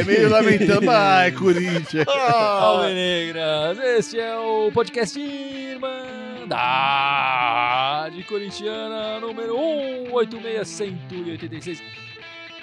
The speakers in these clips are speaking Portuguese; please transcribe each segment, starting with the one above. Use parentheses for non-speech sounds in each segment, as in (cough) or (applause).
é meio lamentando. (laughs) Ai, Corinthians. (laughs) Alvinegras, este é o podcast Irmandade Corintiana número 186186.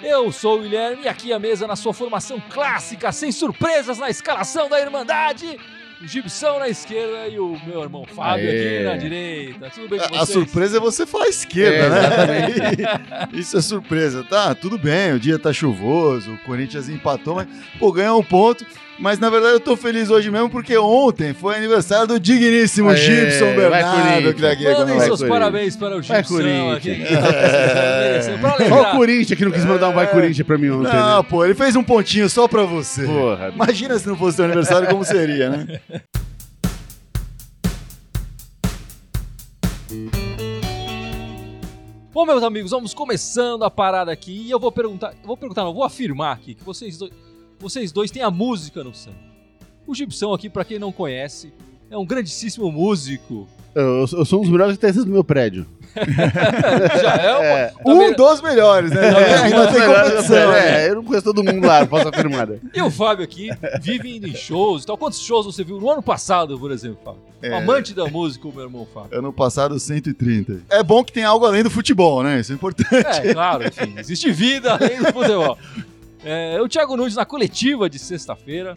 Eu sou o Guilherme e aqui a mesa na sua formação clássica, sem surpresas na escalação da Irmandade. Gibson na esquerda e o meu irmão Fábio Aê. aqui na direita. Tudo bem com A, a vocês? surpresa é você falar esquerda, É, né? (laughs) Isso é surpresa. Tá, tudo bem, o dia tá chuvoso, o Corinthians empatou, mas, pô, ganhou um ponto. Mas na verdade eu tô feliz hoje mesmo porque ontem foi aniversário do digníssimo Aê, Gibson vai, Bernardo que tá aqui Mandem seus Corinthians. parabéns para o Vai, Gibson aqui. que (laughs) tá Só o Corinthians que não quis mandar um vai Corinthians pra mim ontem. Não, né? pô, ele fez um pontinho só pra você. Porra. Imagina se não fosse teu aniversário, como seria, né? (laughs) Bom, meus amigos, vamos começando a parada aqui e eu vou perguntar, vou perguntar, não, eu vou afirmar aqui que vocês dois, vocês dois têm a música no sangue. O Gibson aqui, pra quem não conhece, é um grandíssimo músico. Eu, eu sou um dos melhores guitarristas do meu prédio. (laughs) Já é, uma- É. também- Um dos melhores, né? É, Ainda tem competição. né? É, eu não conheço todo mundo lá, posso afirmar. né? E o Fábio aqui vive indo em shows e tal. Quantos shows você viu no ano passado, por exemplo, Fábio? É. Amante da música, o meu irmão Fábio. Ano passado, 130. É bom que tem algo além do futebol, né? Isso é importante. É, claro, enfim, existe vida além do futebol. (laughs) É, o Thiago Nunes, na coletiva de sexta-feira,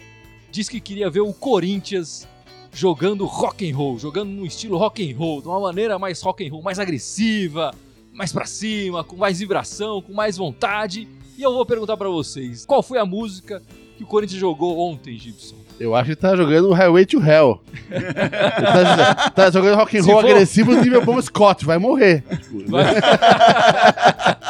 disse que queria ver o Corinthians jogando rock and roll, jogando no estilo rock and roll, de uma maneira mais rock and roll, mais agressiva, mais pra cima, com mais vibração, com mais vontade. E eu vou perguntar pra vocês, qual foi a música que o Corinthians jogou ontem, Gibson? Eu acho que tá jogando Highway to Hell. (laughs) Tá, tá jogando rock and roll for- agressivo nível Bom Scott, vai morrer. Vai- (laughs)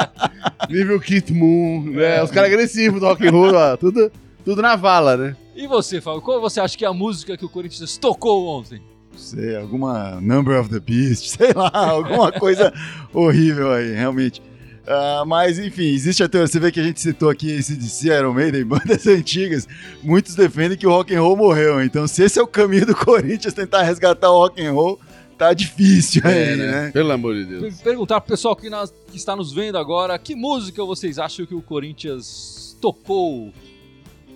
Nível Kit Moon, né? Os caras agressivos do rock and roll, ó, tudo, tudo na vala, né? E você, Fábio, qual você acha que é a música que o Corinthians tocou ontem? Não sei, alguma Number of the Beast, (laughs) sei lá, alguma coisa (laughs) horrível aí, realmente. Ah, mas, enfim, existe a teoria. Você vê que a gente citou aqui ACDC, Iron Maiden, (laughs) bandas antigas. Muitos defendem que o rock and roll morreu. Então, se esse é o caminho do Corinthians tentar resgatar o rock and roll, tá difícil aí, né? Pelo amor de Deus. Per- Perguntar pro pessoal que, nas- que está nos vendo agora, que música vocês acham que o Corinthians tocou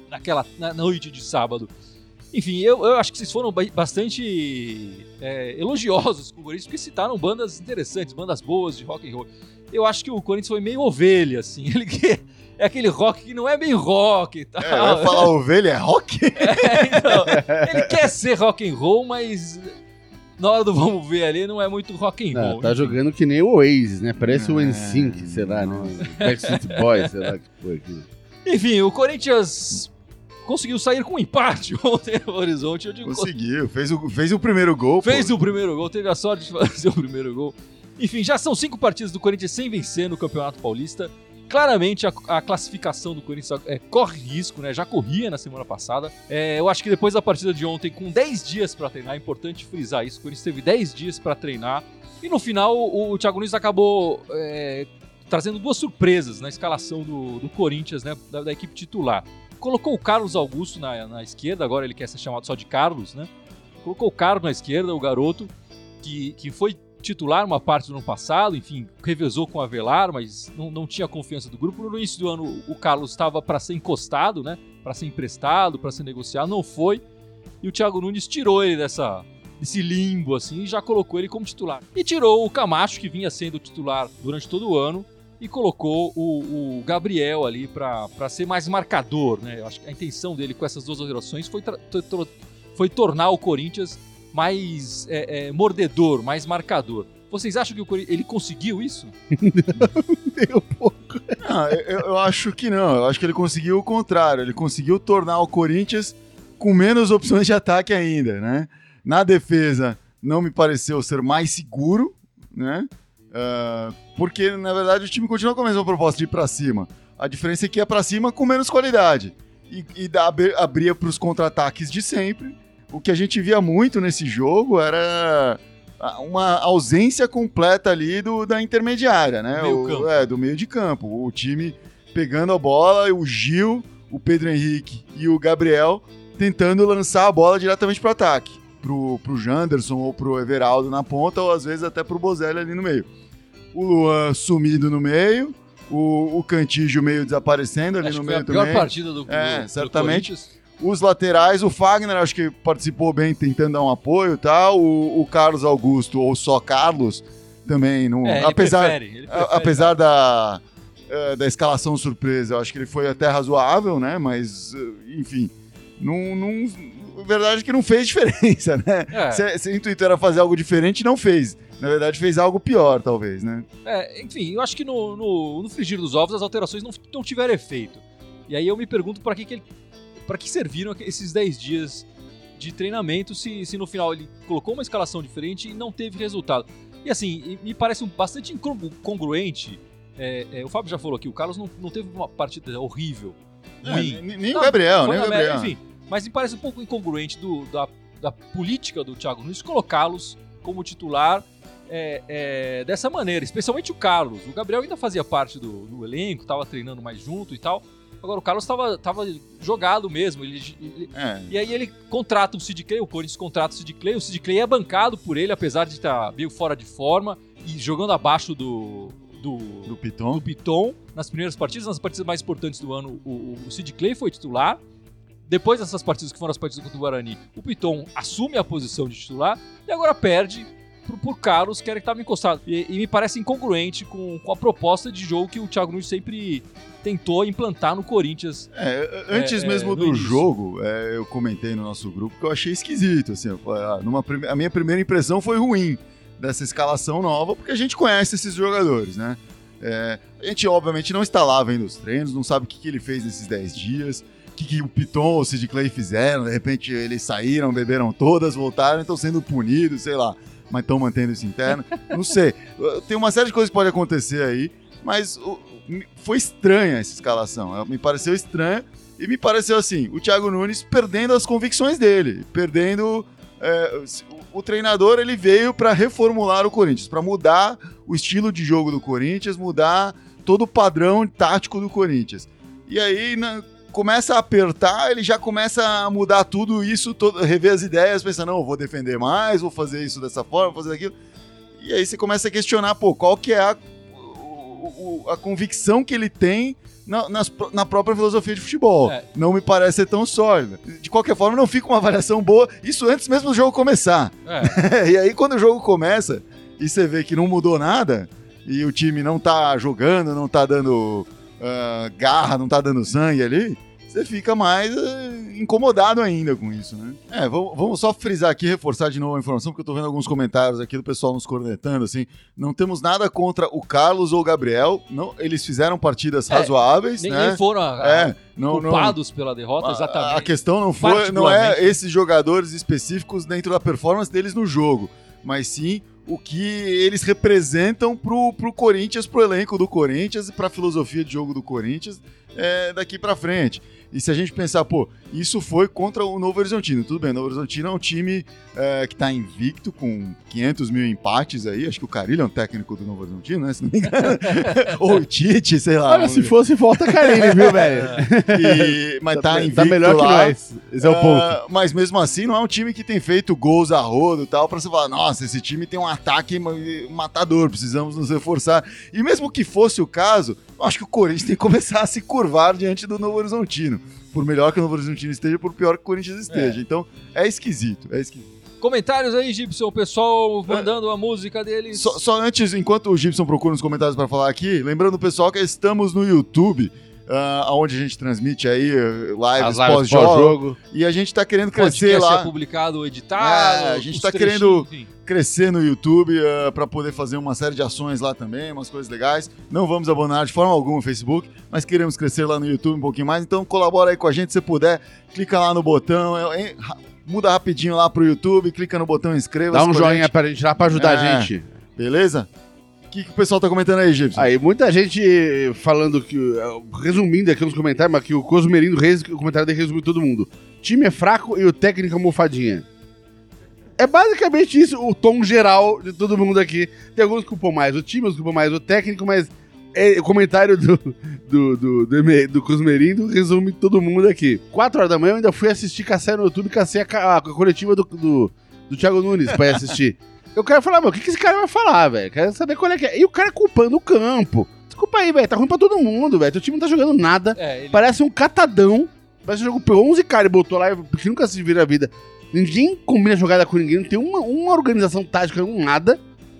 naquela na noite de sábado? Enfim, eu, eu acho que vocês foram ba- bastante é, elogiosos com o Corinthians, porque citaram bandas interessantes, bandas boas de rock and roll. Eu acho que o Corinthians foi meio ovelha, assim. (laughs) Ele que- é aquele rock que não é bem rock e tal. É, vai falar ovelha é rock? (laughs) É, então, ele quer ser rock and roll, mas na hora do vamos ver ali não é muito rock and Não, roll. tá Enfim. jogando que nem o Oasis, né? Parece o É, NSYNC, sei lá, né? (laughs) Backstreet Boys, sei lá que foi aquilo. Enfim, o Corinthians conseguiu sair com um empate (laughs) ontem no Horizonte. Eu digo, Conseguiu, fez o, fez o primeiro gol. fez pô. o primeiro gol, teve a sorte de (laughs) fazer o primeiro gol. Enfim, já são cinco partidas do Corinthians sem vencer no Campeonato Paulista. Claramente a, a classificação do Corinthians é, corre risco, né? Já corria na semana passada. É, eu acho que depois da partida de ontem, com 10 dias pra treinar, é importante frisar isso. O Corinthians teve 10 dias pra treinar. E no final, o, o Thiago Nunes acabou é, trazendo duas surpresas na escalação do, do Corinthians, né? Da, da equipe titular. Colocou o Carlos Augusto na, na esquerda, agora ele quer ser chamado só de Carlos, né? Colocou o Carlos na esquerda, o garoto, que, que foi titular uma parte do ano passado, enfim, revezou com o Avelar, mas não, não tinha confiança do grupo. No início do ano, o Carlos estava para ser encostado, né? Para ser emprestado, para ser negociado, não foi. E o Thiago Nunes tirou ele dessa desse limbo assim e já colocou ele como titular. E tirou o Camacho que vinha sendo titular durante todo o ano e colocou o, o Gabriel ali para ser mais marcador, né? Eu acho que a intenção dele com essas duas alterações foi, foi tornar o Corinthians mais é, é, mordedor, mais marcador. Vocês acham que o Corinthians ele conseguiu isso? (laughs) Meio pouco. Não, eu, eu acho que não. Eu acho que ele conseguiu o contrário. Ele conseguiu tornar o Corinthians com menos opções de ataque ainda, né? Na defesa, não me pareceu ser mais seguro, né? Ah, porque, na verdade, o time continua com a mesma proposta de ir pra cima. A diferença é que é pra cima com menos qualidade. E, e dá, abri- abria pros contra-ataques de sempre. O que a gente via muito nesse jogo era a- uma ausência completa ali do, da intermediária, né? Meio O- campo. é, do meio de campo. O time pegando a bola, o Gil, o Pedro Henrique e o Gabriel tentando lançar a bola diretamente pro ataque. Pro, pro Janderson ou pro Everaldo na ponta, ou às vezes até pro Bozelli ali no meio. O Luan sumido no meio, O, o Cantígio meio desaparecendo ali Acho no que foi a meio pior também. partida do, É, do- do certamente. Corinthians. Os laterais, o Fagner, acho que participou bem tentando dar um apoio e tal. O, o Carlos Augusto, ou só Carlos, também. Não, É, ele apesar, prefere, prefere. apesar da, eh, da escalação surpresa, eu acho que ele foi até razoável, né? Mas, eh, enfim, não, não, a verdade é que não fez (laughs) diferença, né? É. Se, se o intuito era fazer algo diferente, não fez. Na verdade, fez algo pior, talvez, né? É, enfim, eu acho que no, no, no frigir dos ovos as alterações não, não tiveram efeito. E aí eu me pergunto para que, que ele. Para que serviram esses 10 dias de treinamento se, se no final ele colocou uma escalação diferente e não teve resultado. E assim, me parece um, bastante incongru- incongruente. é, é, o Fábio já falou aqui, o Carlos não, não teve uma partida horrível. ruim. É, nem Não, o Gabriel, nem o Gabriel. Enfim, mas me parece um pouco incongruente do- da, da política do Thiago Nunes colocá-los como titular é, é, dessa maneira, especialmente o Carlos. O Gabriel ainda fazia parte do, do elenco, estava treinando mais junto e tal. Agora o Carlos estava tava jogado mesmo. Ele, ele- É. e aí ele contrata o Sid Clay, o Corinthians contrata o Sid Clay. O Sid Clay é bancado por ele, apesar de estar meio fora de forma e jogando abaixo do, do, Do Piton. do Piton nas primeiras partidas, nas partidas mais importantes do ano, o, o, o Sid Clay foi titular. Depois dessas partidas que foram as partidas contra o Guarani, o Piton assume a posição de titular e agora perde pro, por Carlos, que era que estava encostado. E, e me parece incongruente com, com a proposta de jogo que o Thiago Nunes sempre tentou implantar no Corinthians. É, antes É, é, mesmo no do início. jogo, é, eu comentei no nosso grupo que eu achei esquisito. Assim, ah, numa a minha primeira impressão foi ruim dessa escalação nova, porque a gente conhece esses jogadores, né? É, a gente, obviamente, não está lá vendo os treinos, não sabe o que, que ele fez nesses 10 dias, o que, que o Piton ou o Sid Clay fizeram, de repente eles saíram, beberam todas, voltaram e estão sendo punidos, sei lá, mas estão mantendo isso interno. Não sei. Tem uma série de coisas que pode acontecer aí, mas o- foi estranha essa escalação. Ela Me pareceu estranha e me pareceu assim: o Thiago Nunes perdendo as convicções dele, perdendo. é, o, o treinador ele veio para reformular o Corinthians, para mudar o estilo de jogo do Corinthians, mudar todo o padrão tático do Corinthians. E aí na- começa a apertar, ele já começa a mudar tudo isso, todo, rever as ideias, pensando, não, eu vou defender mais, vou fazer isso dessa forma, vou fazer aquilo. E aí você começa a questionar, pô, qual que é a, o- a convicção que ele tem na, nas na própria filosofia de futebol. É. Não me parece ser tão sólida. De qualquer forma, não fica uma avaliação boa, isso antes mesmo do jogo começar. É, (laughs) e aí, quando o jogo começa e você vê que não mudou nada, e o time não tá jogando, não tá dando ah, garra, não tá dando sangue ali, você fica mais ah, incomodado ainda com isso, né? É, vamos, só frisar aqui, reforçar de novo a informação, porque eu tô vendo alguns comentários aqui do pessoal nos cornetando, assim, não temos nada contra o Carlos ou o Gabriel, não, eles fizeram partidas É, razoáveis, nem, né? nem foram a- a- É, não, não, culpados pela derrota, a- exatamente. A questão não foi, não é esses jogadores específicos dentro da performance deles no jogo, mas sim o que eles representam pro, pro Corinthians, pro elenco do Corinthians e pra filosofia de jogo do Corinthians é, daqui pra frente. E se a gente pensar, pô, isso foi contra o Novo Horizontino. Tudo bem, o Novo Horizontino é um time é, que tá invicto, com 500 mil empates aí. Acho que o Carilho é um técnico do Novo Horizontino, né? Se não me engano. (laughs) Ou o Tite, sei lá. Olha, se fosse, volta Carilli, viu, velho? (laughs) E- mas tá invicto Tá melhor que lá. nós. Esse é o ponto. Ah, mas mesmo assim, não é um time que tem feito gols a rodo e tal, pra você falar, nossa, esse time tem um ataque ma- matador, precisamos nos reforçar. E mesmo que fosse o caso, eu acho que o Corinthians tem que começar a se curvar diante do Novo Horizontino. Por melhor que o Novo Horizontino esteja, por pior que o Corinthians esteja. Então, é esquisito, é esquisito. Comentários aí, Gibson, o pessoal mandando a música deles. Só, só antes, enquanto o Gibson procura nos comentários para falar aqui, lembrando o pessoal que estamos no YouTube, ah, onde a gente transmite aí eh, lives, lives pós-jogo, e a gente tá querendo crescer podcast lá. é publicado, editado. É, a gente tá trechinhos, querendo- enfim. crescer no YouTube uh, para poder fazer uma série de ações lá também, umas coisas legais. Não vamos abandonar de forma alguma o Facebook, mas queremos crescer lá no YouTube um pouquinho mais. Então colabora aí com a gente se puder. Clica lá no botão, é, muda rapidinho lá pro YouTube, clica no botão inscreva-se. Dá um joinha gente, pra gente lá pra ajudar É. a gente. Beleza? Que, que o pessoal tá comentando aí, Gibson? Aí, muita gente falando que. Resumindo aqui nos comentários, mas que o Cosmerindo Reis, o comentário dele resumiu todo mundo. Time é fraco e o técnico é mofadinha. É basicamente isso, o tom geral de todo mundo aqui. Tem alguns que culpam mais o time, outros culpam mais o técnico, mas é, o comentário do, do, do, do, do Cosmerindo resume todo mundo aqui. 4 horas da manhã eu ainda fui assistir Cassé no YouTube, cacei a, ca- a coletiva do, do, do Thiago Nunes pra ir assistir. Eu quero falar, meu, o que, que esse cara vai falar, velho? Quero saber qual é que é. E o cara culpando o campo. Desculpa aí, velho. Tá ruim pra todo mundo, velho. Teu time não tá jogando nada. É, ele... Parece um catadão. Parece que jogou por 11 caras e botou lá, porque nunca se vira a vida. Ninguém combina jogada com ninguém, não tem uma, uma organização tática, um nada,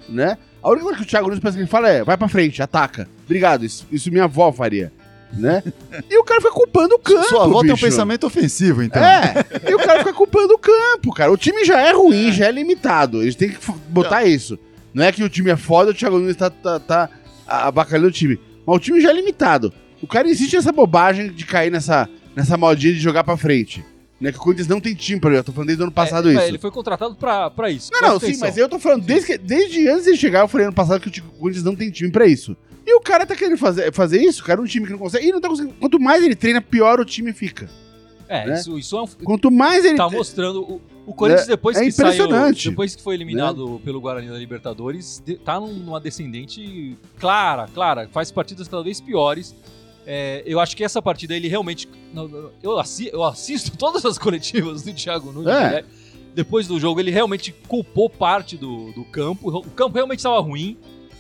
né? A única coisa que o Thiago Nunes pensa que ele fala é, vai pra frente, ataca. Obrigado, isso, isso minha avó faria, né? (laughs) e o cara fica culpando o campo, Sua avó tem um bicho. pensamento ofensivo, então. É, e o cara fica culpando o campo, cara. O time já é ruim, já é limitado. Eles têm que botar isso. Não é que o time é foda, o Thiago Nunes tá, tá, tá abacalhando o time. Mas o time já é limitado. O cara insiste nessa bobagem de cair nessa, nessa modinha de jogar pra frente. Né, que o Corinthians não tem time pra jogar. Tô falando desde o ano passado é, isso. é, Ele foi contratado pra, pra isso. Não, não, Presta sim, atenção. mas eu tô falando, desde, que- desde antes de chegar, eu falei ano passado que o Tico- Corinthians não tem time pra isso. E o cara tá querendo fazer, fazer isso, cara, um time que não consegue. E não tá conseguindo. Quanto mais ele treina, pior o time fica. É, né? isso, isso é um, Quanto mais ele. tá mostrando. O, o Corinthians, É- depois é que saiu. impressionante. Depois que foi eliminado pelo Guarani da Libertadores, de- tá num- numa descendente clara, clara. Faz partidas cada vez piores. É, eu acho que essa partida ele realmente. Eu, assi- eu assisto (laughs) todas as coletivas do Thiago Nunes. É. né? Depois do jogo, ele realmente culpou parte do, do campo. O campo realmente estava ruim.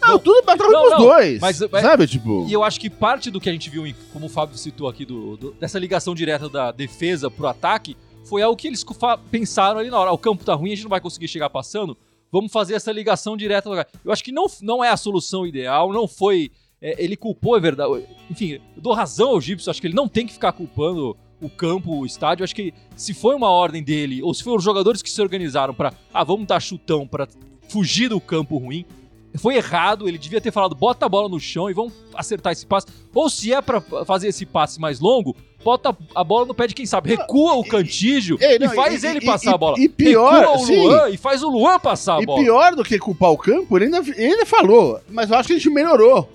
Não, tudo ruim Não, pros dois. mas- mas- sabe, tipo. E eu acho que parte do que a gente viu, como o Fábio citou aqui, do, do- dessa ligação direta da defesa pro ataque, foi algo que eles pensaram ali na hora. "Ah, O campo tá ruim, a gente não vai conseguir chegar passando. Vamos fazer essa ligação direta. Eu acho que não, não é a solução ideal, não foi. é, ele culpou, é verdade. Enfim, eu dou razão ao Gibson, acho que ele não tem que ficar culpando o campo, o estádio. Acho que se foi uma ordem dele, ou se foram os jogadores que se organizaram pra. Ah, vamos dar chutão pra fugir do campo ruim. Foi errado, ele devia ter falado, bota a bola no chão e vamos acertar esse passe. Ou se é pra fazer esse passe mais longo, bota a bola no pé de quem sabe. Recua o Cantígio Ei, e não, faz e- ele e- passar e- a bola. e pior, Recua o sim. Luan e faz o Luan passar a E bola. pior do que culpar o campo, ele ainda, ele ainda falou. Mas eu acho que a gente melhorou.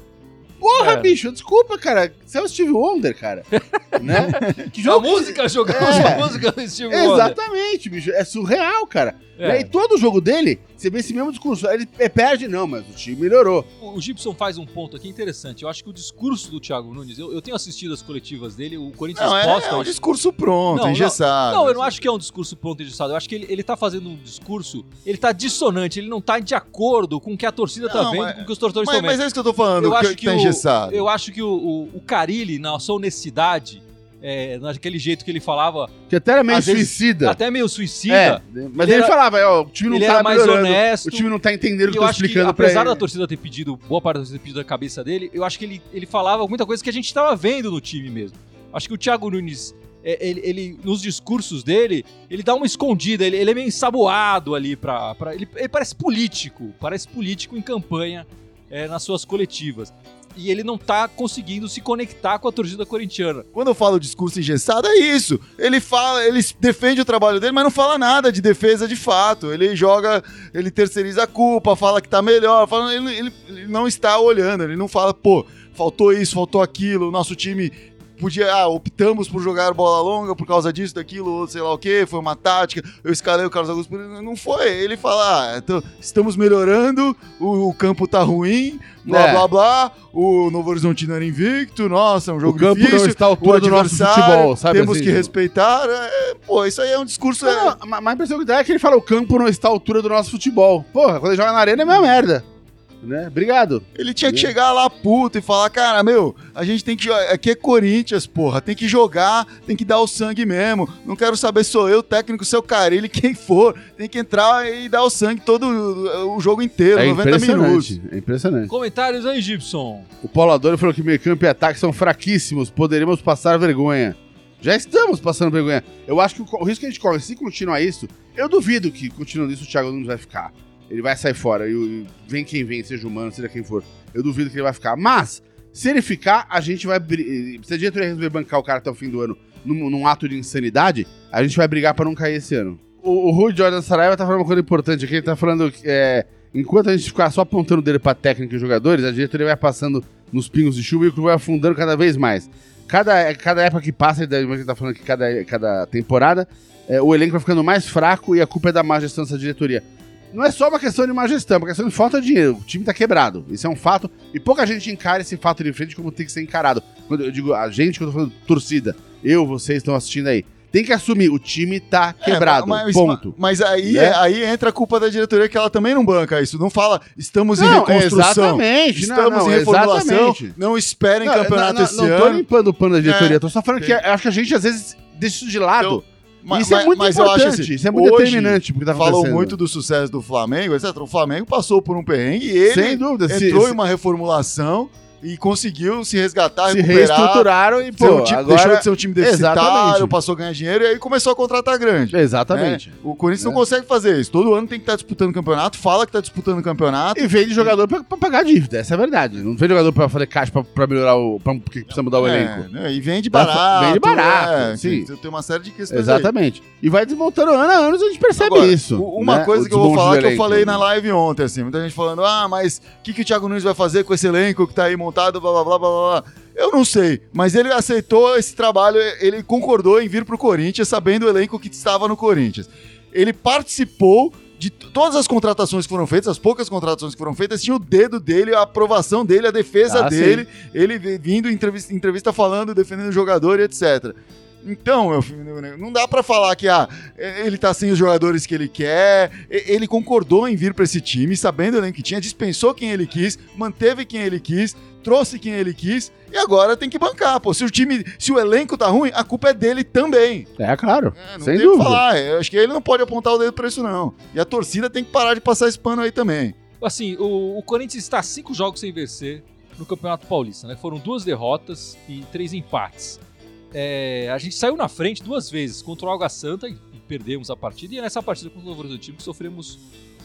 Porra, É. bicho, desculpa, cara. Você é o Steve Wonder, cara. (laughs) né? Que A música, jogamos É. a música do Steve Wonder. Exatamente, bicho. É surreal, cara. É. E todo jogo dele, você vê esse mesmo discurso. Ele perde, não, mas o time melhorou. O Gibson faz um ponto aqui interessante. Eu acho que o discurso do Thiago Nunes, eu, eu tenho assistido as coletivas dele, o Corinthians Não, é, posta é um isso. discurso pronto, Não, não. engessado. Não, eu não acho que é um discurso pronto e engessado. Eu acho que ele, ele tá fazendo um discurso, ele tá dissonante, ele não tá de acordo com o que a torcida tá Não, vendo, mas- com o que os torcedores estão vendo. mas é isso que eu tô falando, eu que, acho que que, tá o, engessado. eu acho que o, o, o Carilli, na sua honestidade, é, naquele jeito que ele falava, Que até era meio Às vezes, suicida. até meio suicida, É, mas Ele ele, era- falava, ó, o time não ele tá era mais honesto. O time não tá entendendo o que eu tô que, explicando pra apesar da torcida ter pedido, boa parte da torcida ter pedido a cabeça dele, eu acho que ele, ele falava muita coisa que a gente tava vendo no time mesmo. Acho que o Thiago Nunes, é, ele, ele- nos discursos dele, ele dá uma escondida, ele, ele é meio ensaboado ali pra. pra- ele, ele parece político, parece político em campanha é, nas suas coletivas. E ele não tá conseguindo se conectar com a torcida corintiana. Quando eu falo discurso engessado, é isso. Ele fala, ele defende o trabalho dele, mas não fala nada de defesa de fato. Ele joga, ele terceiriza a culpa, fala que tá melhor, fala, ele, ele- ele não está olhando, ele não fala, pô, faltou isso, faltou aquilo, o nosso time podia, ah, optamos por jogar bola longa por causa disso, daquilo, ou sei lá o que, foi uma tática, eu escalei o Carlos Augusto, não foi. Ele fala, ah, então, estamos melhorando, o, o campo tá ruim, blá É. blá blá, o Novo Horizontino era invicto, nossa, é um jogo o campo difícil não está à o altura do nosso adversário, futebol, sabe? temos assim, que respeitar. é, pô, isso aí é um discurso. é- Não, não, mas a impressão que dá é que ele fala o campo não está à altura do nosso futebol. Porra, quando ele joga na arena é meio merda. Né? Obrigado. Ele tinha que É. chegar lá puto e falar, cara, meu, a gente tem que jogar. Aqui é Corinthians, porra. Tem que jogar, tem que dar o sangue mesmo. Não quero saber sou eu, o técnico, seu Carilli, quem for. Tem que entrar e dar o sangue todo o jogo inteiro, É 90 minutos. É impressionante. Comentários aí, Gibson. O Paulo Adoro falou que meio campo e ataque são fraquíssimos. Poderemos passar vergonha. Já estamos passando vergonha. Eu acho que o risco que a gente corre, se continuar isso, eu duvido que continuando isso o Thiago Nunes vai ficar. Ele vai sair fora. E, vem quem vem, seja humano, seja quem for. Eu duvido que ele vai ficar. Mas, se ele ficar, a gente vai. bri- Se a diretoria resolver bancar o cara até o fim do ano num, num ato de insanidade, a gente vai brigar pra não cair esse ano. O, o Rui Jordan Saraiva tá falando uma coisa importante aqui. Ele tá falando que. É, enquanto a gente ficar só apontando o dedo pra técnica e jogadores, a diretoria vai passando nos pingos de chuva e o clube vai afundando cada vez mais. Cada, cada época que passa, ele tá falando que cada, cada temporada, é, o elenco vai ficando mais fraco e a culpa é da má gestão dessa diretoria. Não é só uma questão de má gestão, é uma questão de falta de dinheiro. O time tá quebrado. Isso é um fato. E pouca gente encara esse fato de frente como tem que ser encarado. Quando eu digo a gente, quando eu tô falando torcida, eu, vocês estão assistindo aí. tem que assumir, o time tá quebrado, É, mas, ponto. Mas aí, Né? aí entra a culpa da diretoria que ela também não banca isso. Não fala, estamos em Não, reconstrução. exatamente, não, Estamos não, em reformulação. exatamente. Não esperem Não, campeonato não, esse não, não tô ano. limpando o pano da diretoria, É, tô só falando sim. que acho que a gente às vezes deixa isso de lado. Mas- isso é mas- muito mas eu acho importante, assim, isso é muito hoje determinante porque tá Falam muito do sucesso do Flamengo, etc. O Flamengo passou por um perrengue e ele Sem dúvida, entrou se- em uma reformulação e conseguiu se resgatar, se recuperar. reestruturaram e, pô, um time- agora... deixou de ser um time deficitário, passou a ganhar dinheiro e aí começou a contratar grande. Exatamente. né? O Corinthians não É. consegue fazer isso. Todo ano tem que estar disputando o campeonato, fala que está disputando o campeonato. E vende jogador pra pagar dívida, essa é a verdade. Não vende jogador pra fazer caixa pra melhorar o. Pra, porque precisa mudar o É, elenco. né? E vende barato. vende barato, é, sim. Tem, tem uma série de questões. aí. Exatamente. E vai desmontando ano a ano, a gente percebe Agora, isso. Uma né? coisa O que eu vou falar que eu falei na live ontem, assim, muita gente falando, ah, mas o que, que o Thiago Nunes vai fazer com esse elenco que tá aí montado, blá blá blá blá blá. Eu não sei, mas ele aceitou esse trabalho, ele concordou em vir pro Corinthians, sabendo o elenco que estava no Corinthians. Ele participou de todas as contratações que foram feitas, as poucas contratações que foram feitas, tinha o dedo dele, a aprovação dele, a defesa Ah, dele, ele vi- vindo em entrevista, entrevista falando, defendendo o jogador e etc. Então, meu filho, não dá pra falar que ah, ele tá sem os jogadores que ele quer. Ele concordou em vir pra esse time, sabendo o elenco que tinha, dispensou quem ele quis, manteve quem ele quis, trouxe quem ele quis e agora tem que bancar. Pô, se o time, se o elenco tá ruim, a culpa é dele também. É, claro. É, não sem tem o que dúvida. falar. Eu acho que ele não pode apontar o dedo pra isso não. E a torcida tem que parar de passar esse pano aí também. Assim, o, o Corinthians está cinco jogos sem vencer no Campeonato Paulista, né? Foram duas derrotas e três empates. É, a gente saiu na frente duas vezes contra o Água Santa e, e perdemos a partida. E nessa partida contra o Novo Horizonte que sofremos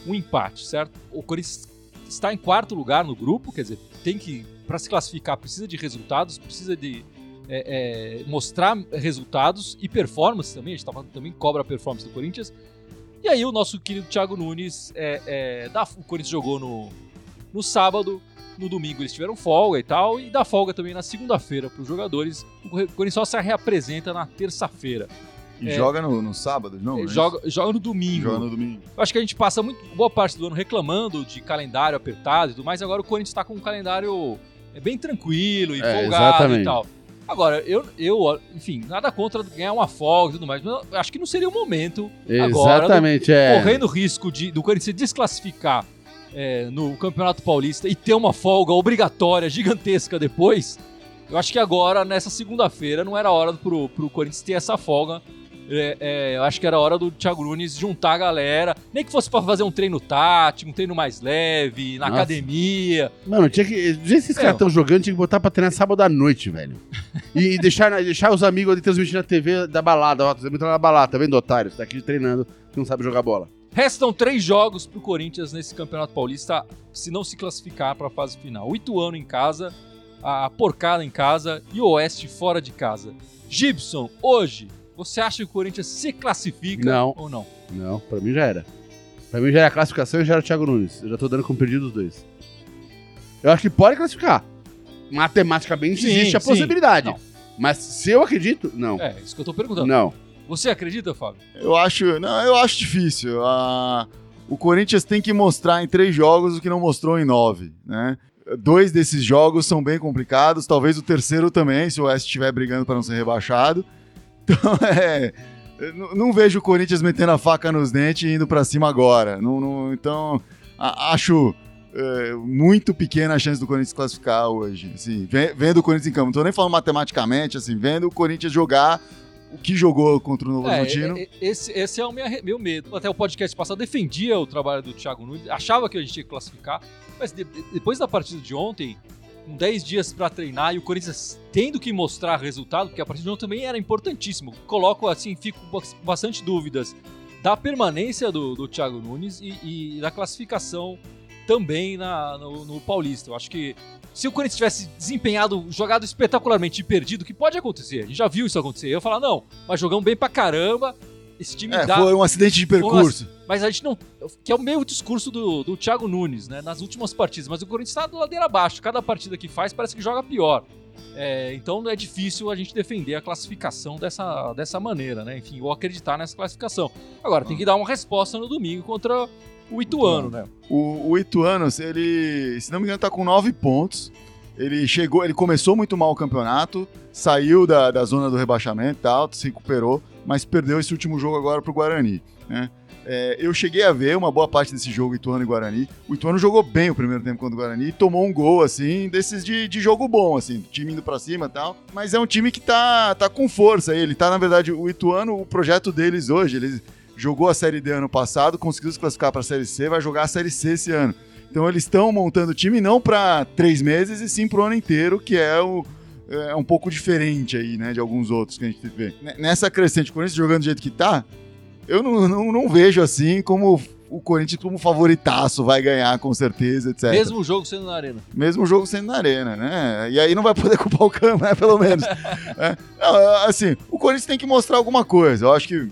um empate, certo? O Corinthians está em quarto lugar no grupo, quer dizer, tem que, para se classificar, precisa de resultados, precisa de é, é, mostrar resultados e performance também. A gente tava, também cobra a performance do Corinthians. E aí o nosso querido Thiago Nunes, é, é, dá- o Corinthians jogou no, no sábado, no domingo eles tiveram folga e tal, e dá folga também na segunda-feira para os jogadores. O Corinthians só se reapresenta na terça-feira. E É. joga no, no sábado, não? Ele é joga, joga no domingo. Joga no domingo. Eu acho que a gente passa muito, boa parte do ano reclamando de calendário apertado e tudo mais. Agora o Corinthians está com um calendário é, bem tranquilo e É, folgado exatamente. e tal. Agora, eu, eu, enfim, nada contra ganhar uma folga e tudo mais, mas eu acho que não seria o momento agora Exatamente, é. correndo o risco de, do Corinthians se desclassificar é, no Campeonato Paulista e ter uma folga obrigatória gigantesca depois, eu acho que agora, nessa segunda-feira, não era hora pro, pro Corinthians ter essa folga. É, é, eu acho que era hora do Thiago Nunes juntar a galera, nem que fosse pra fazer um treino tático, um treino mais leve, na Nossa. academia. Mano, tinha que. Do jeito que esses É. caras estão jogando, tinha que botar pra treinar sábado à noite, velho. E, e deixar, deixar os amigos ali transmitindo na TV da balada. Ó, você entrando na balada, tá vendo, otário? Você tá aqui treinando, que não sabe jogar bola. Restam três jogos pro Corinthians nesse Campeonato Paulista, se não se classificar pra fase final. O Ituano em casa, a Porcada em casa e o Oeste fora de casa. Gibson, hoje, você acha que o Corinthians se classifica Não. ou não? Não, pra mim já era. Pra mim já era a classificação e já era o Thiago Nunes. Eu já tô dando como perdido os dois. Eu acho que pode classificar. Matematicamente Sim, existe a sim. possibilidade. Não. Mas se eu acredito, não. É, isso que eu tô perguntando. Não. Você acredita, Fábio? Eu acho, não, eu acho difícil. O Corinthians tem que mostrar em três jogos o que não mostrou em nove, né? Dois desses jogos são bem complicados, talvez o terceiro também, se o Oeste estiver brigando para não ser rebaixado. (laughs) Então, é, não, vejo o Corinthians metendo a faca nos dentes e indo para cima agora. Não, não- então, a- acho é, muito pequena a chance do Corinthians classificar hoje. Assim, ve- vendo o Corinthians em campo, não tô nem falando matematicamente, assim, vendo o Corinthians jogar que jogou contra o Novo É, Horizontino. é, é, esse, esse é o meu, meu medo. Até o podcast passado defendia o trabalho do Thiago Nunes, achava que a gente ia classificar, mas de- depois da partida de ontem, com 10 dias pra treinar e o Corinthians tendo que mostrar resultado, porque a partida de ontem também era importantíssimo. Coloco assim, fico com bastante dúvidas da permanência do, do Thiago Nunes e, e da classificação também na, no, no Paulista. Eu acho que se o Corinthians tivesse desempenhado, jogado espetacularmente e perdido, que pode acontecer, a gente já viu isso acontecer. Eu falar, não, mas jogamos bem pra caramba, esse time É, dá. foi um acidente de percurso. Mas a gente não. Que é o meio discurso do, do Thiago Nunes, né? Nas últimas partidas. Mas o Corinthians tá do ladeira abaixo. Cada partida que faz parece que joga pior. É, então não é difícil a gente defender a classificação dessa, dessa maneira, né? Enfim, ou acreditar nessa classificação. Agora, tem que dar uma resposta no domingo contra o Ituano, né? O, o Ituano, se ele, se não me engano, tá com nove pontos. Ele chegou, ele começou muito mal o campeonato, saiu da, da zona do rebaixamento e tal, se recuperou, mas perdeu esse último jogo agora pro Guarani, né? É, eu cheguei a ver uma boa parte desse jogo Ituano e Guarani. O Ituano jogou bem o primeiro tempo contra o Guarani e tomou um gol, assim, desses de, de jogo bom, assim, time indo pra cima e tal. Mas é um time que tá, tá com força. Ele tá, na verdade, o Ituano, o projeto deles hoje, eles jogou a Série D ano passado, conseguiu se classificar pra Série C, vai jogar a Série C esse ano. Então eles estão montando o time não para três meses e sim pro ano inteiro, que é o é um pouco diferente aí, né, de alguns outros que a gente vê. Nessa crescente, o Corinthians jogando do jeito que tá, eu não, não, não vejo assim como o Corinthians como favoritaço vai ganhar com certeza, etc. Mesmo jogo sendo na arena. Mesmo jogo sendo na arena, né? E aí não vai poder (laughs) culpar o Cam, né? Pelo menos. (laughs) é. não, assim, o Corinthians tem que mostrar alguma coisa. Eu acho que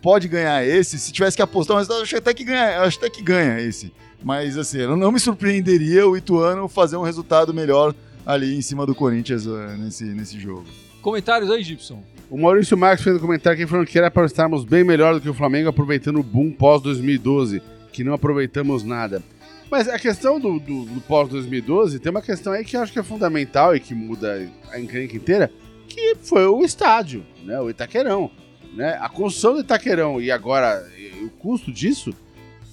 pode ganhar esse. Se tivesse que apostar, mas eu acho até que ganha, acho até que ganha esse. Mas assim, eu não me surpreenderia o Ituano fazer um resultado melhor ali em cima do Corinthians uh, nesse, nesse jogo. Comentários aí, Gibson? O Maurício Marques fez um comentário aqui falando que era para estarmos bem melhor do que o Flamengo aproveitando o boom pós-2012, que não aproveitamos nada. Mas a questão do, do, do pós-2012 tem uma questão aí que eu acho que é fundamental e que muda a encrenca inteira, que foi o estádio, né? O Itaquerão. Né? A construção do Itaquerão e agora e o custo disso,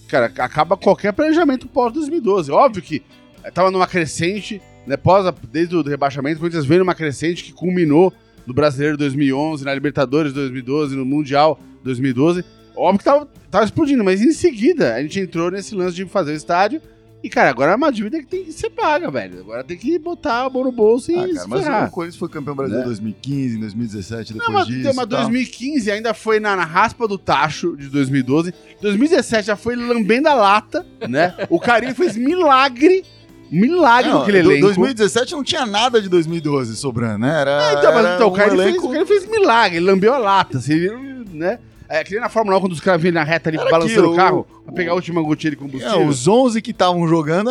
cara, acaba qualquer planejamento pós-2012. Óbvio que estava numa crescente, né? Pós, desde o rebaixamento, o Corinthians veio numa crescente que culminou no Brasileiro 2011, na Libertadores 2012, no Mundial 2012. Óbvio que tava, tava explodindo, mas em seguida a gente entrou nesse lance de fazer o estádio e, cara, agora é uma dívida que tem que ser paga, velho. Agora tem que botar a mão no bolso e ah, cara, mas o Corinthians foi campeão brasileiro em é. 2015, 2017, depois não, mas, disso. Mas 2015 ainda foi na, na, raspa do tacho de 2012. 2017 já foi lambendo a lata, né? O Carinho fez milagre milagre não, aquele elenco. 2017 não tinha nada de 2012 sobrando, né? Era, é, então, mas, então, um o, cara elenco... fez, o fez milagre, ele lambeu a lata, assim, né? É, que nem na Fórmula 1, quando os caras vinham na reta ali, Era balançando o carro, o, pra pegar a última gotinha de combustível. É, os 11 que estavam jogando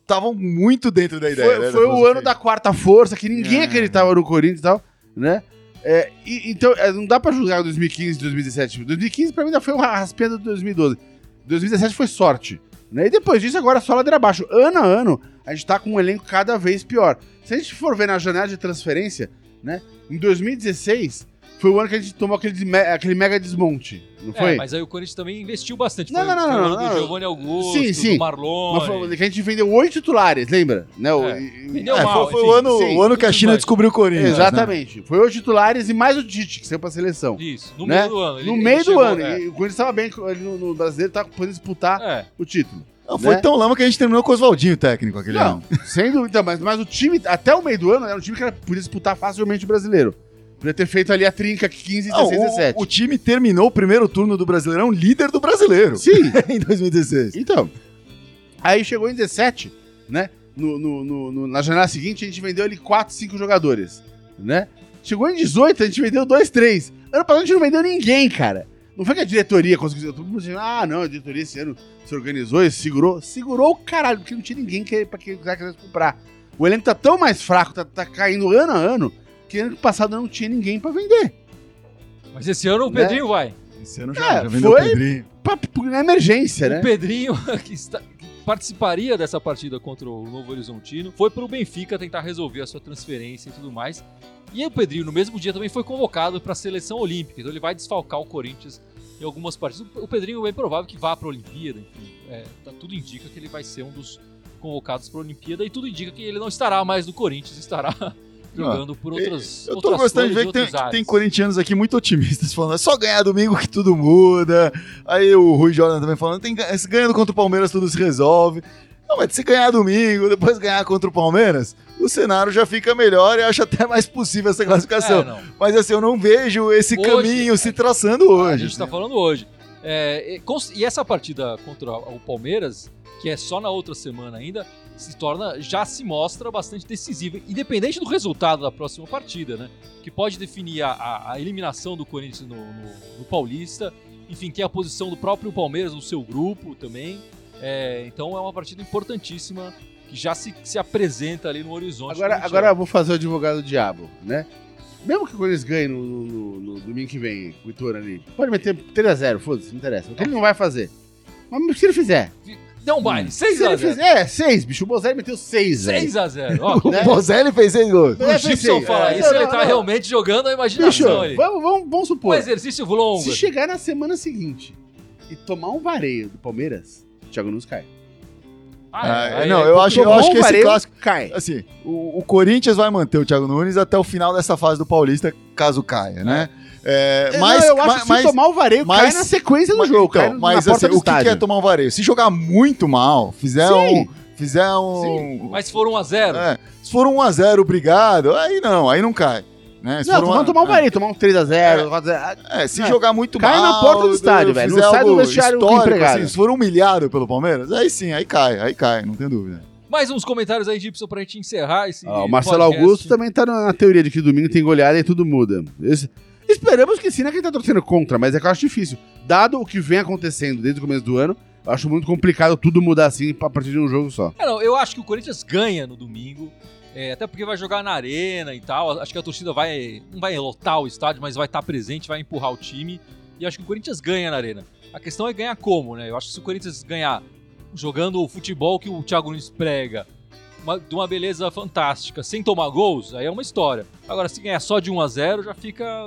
estavam muito dentro da ideia. Foi, foi o ano da quarta força, que ninguém é. acreditava no Corinthians e tal, né? É, e, então, é, não dá pra julgar 2015 e 2017. 2015 pra mim ainda foi uma raspinha do 2012. 2017 foi sorte. Né? E depois disso, agora só ladeira abaixo. Ano a ano, a gente tá com um elenco cada vez pior. Se a gente for ver na janela de transferência, né? Em 2016, foi o ano que a gente tomou aquele, aquele mega desmonte, não é, foi? É, mas aí o Corinthians também investiu bastante. Não, foi, não, não, não, não, Giovanni Augusto, sim, sim. Marlon. Mas foi, que a gente vendeu oito titulares, lembra? Né? É, vendeu é, mal, foi, foi o ano, sim, o ano que a China descobriu o Corinthians. Exatamente. Né? Foi oito titulares e mais o Tite, que saiu pra seleção. Isso, no né? meio do ano. Ele, no meio do chegou, ano. É. E o Corinthians estava bem, ele no, no brasileiro tava podendo disputar é. o título. Não, foi né? tão lama que a gente terminou com o Oswaldinho técnico aquele não, ano. Sem dúvida, mas, mas o time, até o meio do ano, era um time que podia disputar facilmente o brasileiro. Podia ter feito ali a trinca 15, 16, não, 17. O, o time terminou o primeiro turno do Brasileirão líder do brasileiro. Sim. (laughs) em 2016. Então. Aí chegou em 17, né? No, no, no, na janela seguinte, a gente vendeu ali 4, 5 jogadores, né? Chegou em 18, a gente vendeu 2, 3. Ano passado a gente não vendeu ninguém, cara. Não foi que a diretoria conseguiu. Todo mundo dizendo, ah, não, a diretoria esse ano se organizou e segurou. Segurou o caralho, porque não tinha ninguém que, pra quem quisesse comprar. O elenco tá tão mais fraco, tá, tá caindo ano a ano, que ano passado não tinha ninguém pra vender. Mas esse ano o né? Pedrinho vai. Esse ano já, é, já vendeu foi o Pedrinho. Pra, na emergência, né? O Pedrinho, (laughs) que, está, que participaria dessa partida contra o Novo Horizontino, foi pro Benfica tentar resolver a sua transferência e tudo mais. E o Pedrinho, no mesmo dia, também foi convocado para a seleção olímpica. Então ele vai desfalcar o Corinthians em algumas partidas. O Pedrinho é bem provável que vá para a Olimpíada. Enfim, é, tá, tudo indica que ele vai ser um dos convocados para a Olimpíada. E tudo indica que ele não estará mais no Corinthians, estará (laughs) jogando ah, por outras Eu tô gostando de ver que tem, que tem, corintianos aqui muito otimistas falando, é só ganhar domingo que tudo muda. Aí o Rui Jordan também falando, tem, ganhando contra o Palmeiras tudo se resolve. Não, mas se ganhar domingo, depois ganhar contra o Palmeiras, o cenário já fica melhor e acho até mais possível essa classificação. É, Mas assim, eu não vejo esse hoje, caminho se traçando hoje. A gente está falando hoje. É, e essa partida contra o Palmeiras, que é só na outra semana ainda, se torna, já se mostra bastante decisiva, independente do resultado da próxima partida, né? Que pode definir a, a, eliminação do Corinthians no, no, no, Paulista, enfim, tem a posição do próprio Palmeiras no seu grupo também. É, então é uma partida importantíssima que já se, se apresenta ali no horizonte. Agora, agora eu vou fazer o advogado do diabo, né? Mesmo que o Corinthians ganhe no, no, no, domingo que vem, o Itor ali, pode meter 3x0, foda-se, não interessa. O que ele não vai fazer. Mas se ele fizer. Deu um baile. Se ele 6x0. fizer- É, 6, bicho. O Bozelli meteu 6, velho. 6x0. Ó, (laughs) O Né? Bozelli fez seis gols. É, o Gibson fala é, isso, não, ele não, tá não. realmente jogando a Bicho, imaginação ali. vamos, vamos, vamos Um supor. exercício longo. Se chegar na semana seguinte e tomar um vareio do Palmeiras, o Thiago Nunes cai. Ah, aí- não, aí- eu acho, eu acho um que esse clássico. cai. Assim, o, o Corinthians vai manter o Thiago Nunes até o final dessa fase do Paulista, caso caia, né? É, É, mas, não, eu acho mas, que se mas- tomar o vareio, cai mas- na sequência do mas- jogo. então, cai na mas porta assim, do o que, que é tomar um vareio? Se jogar muito mal, fizer Sim. um. Fizer um. Mas se for 1x0, é, se for um 1x0, obrigado, aí não, aí não cai. Né? Se Não, for vamos tomar um é, vareio, tomar um 3x0, 4x0. É, se É. jogar muito Cai mal. na porta do estádio, velho. Não fizer sai do algo vestiário empregado. assim, se for humilhado pelo Palmeiras, aí sim, aí cai, aí cai, não tem dúvida. mais uns comentários aí, Gibson, pra gente encerrar esse Ó, o Marcelo podcast. Augusto também tá na na teoria de que domingo tem goleada e tudo muda. Esse- Esperamos que sim, não é que ele tá torcendo contra, mas é que eu acho difícil. Dado o que vem acontecendo desde o começo do ano, eu acho muito complicado tudo mudar assim a partir de um jogo só. É, não, eu acho que o Corinthians ganha no domingo. é, até porque vai jogar na arena e tal. Acho que a torcida vai. Não vai lotar o estádio, mas vai estar presente, vai empurrar o time. E acho que o Corinthians ganha na arena. A questão é ganhar como, né? Eu acho que se o Corinthians ganhar jogando o futebol que o Thiago Nunes prega, uma- de uma beleza fantástica, sem tomar gols, aí é uma história. Agora, se ganhar só de 1 a 0 já fica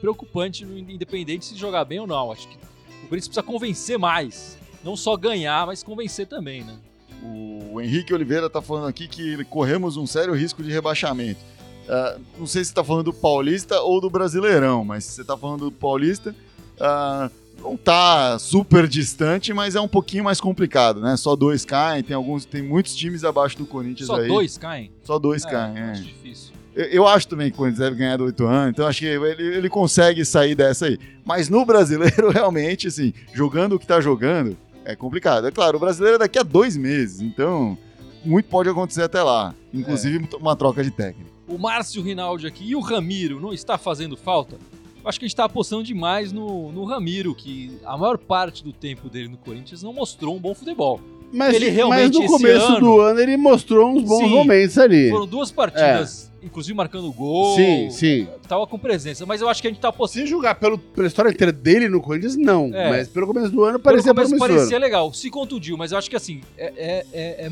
preocupante, independente se jogar bem ou não. Acho que o Corinthians precisa convencer mais. Não só ganhar, mas convencer também, né? O Henrique Oliveira tá falando aqui que corremos um sério risco de rebaixamento. Ah, não sei se tá falando do Paulista ou do Brasileirão, mas se você tá falando do Paulista, ah, não tá super distante, mas é um pouquinho mais complicado, né? Só dois caem, tem alguns, tem muitos times abaixo do Corinthians Só aí. dois caem? Só dois É, caem, é. Acho difícil. Eu, eu acho também que o Corinthians deve ganhar do 8 anos, então acho que ele, ele consegue sair dessa aí. Mas no brasileiro, (laughs) realmente, assim, jogando o que tá jogando, é complicado. É claro, o brasileiro é daqui a dois meses, então muito pode acontecer até lá. Inclusive uma troca de técnico. O Márcio Rinaldi aqui e o Ramiro não está fazendo falta? Eu acho que a gente está apostando demais no, no Ramiro, que a maior parte do tempo dele no Corinthians não mostrou um bom futebol. Mas, Ele realmente, mas no começo ano- do ano ele mostrou uns bons Sim. momentos ali. Foram duas partidas, inclusive marcando gol. Sim, sim. Tava com presença, mas eu acho que a gente tá apostando. Se julgar pelo, pela história inteira dele no Corinthians, não. É. Mas pelo começo do ano Pelo parecia começo promissor. parecia legal. Se contundiu, mas eu acho que assim, é, é- é- é-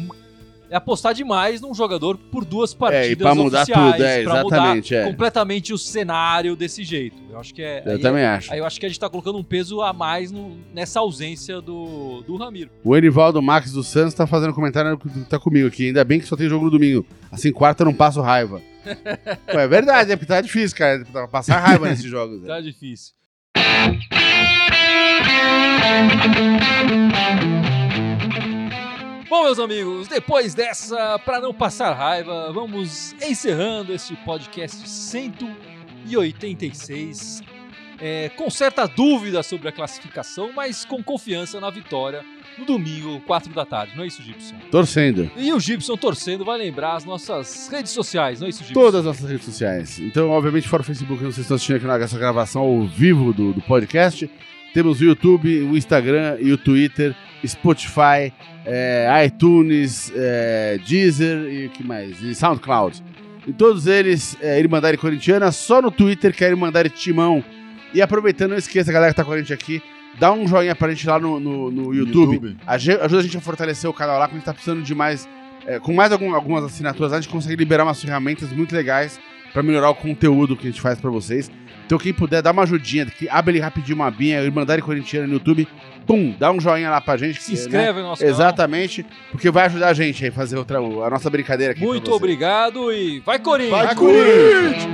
é apostar demais num jogador por duas partidas É, e pra mudar oficiais, tudo, é, pra exatamente, mudar é. completamente o cenário desse jeito. Eu acho que é. Eu aí também acho. Aí eu acho que a gente tá colocando um peso a mais no- nessa ausência do, do Ramiro. O Enivaldo Max dos Santos tá fazendo comentário que tá comigo aqui. Ainda bem que só tem jogo no domingo. Assim, quarta eu não passo raiva. (laughs) Pô, é verdade, é porque tá difícil, cara. Passar raiva nesses (laughs) jogos. né? Tá difícil. Bom, meus amigos, depois dessa, para não passar raiva, vamos encerrando este podcast 186. é, com certa dúvida sobre a classificação, mas com confiança na vitória no domingo, 4 da tarde. Não é isso, Gibson? Torcendo. E o Gibson torcendo vai lembrar as nossas redes sociais, não é isso, Gibson? Todas as nossas redes sociais. Então, obviamente, fora o Facebook, não sei se estão assistindo aqui nessa gravação ao vivo do, do podcast. Temos o YouTube, o Instagram e o Twitter, Spotify, é, iTunes, é, Deezer e o que mais? E SoundCloud. E todos eles, é, Irmandade Corintiana, só no Twitter que é Irmandade Timão. E aproveitando, não esqueça, galera que tá com a gente aqui, dá um joinha pra gente lá no, no, no YouTube. Age- Ajuda a gente a fortalecer o canal lá, porque a gente tá precisando de mais. é, com mais algum- algumas assinaturas, a gente consegue liberar umas ferramentas muito legais pra melhorar o conteúdo que a gente faz pra vocês. Então, quem puder, dá uma ajudinha, que abre ali rapidinho uma binha, Irmandade Corintiana no YouTube, pum, dá um joinha lá pra gente. Se que, né, inscreve no nosso canal. Exatamente, porque vai ajudar a gente aí a fazer outra, a nossa brincadeira aqui. Muito obrigado e vai Corinthians! Vai, Corinthians!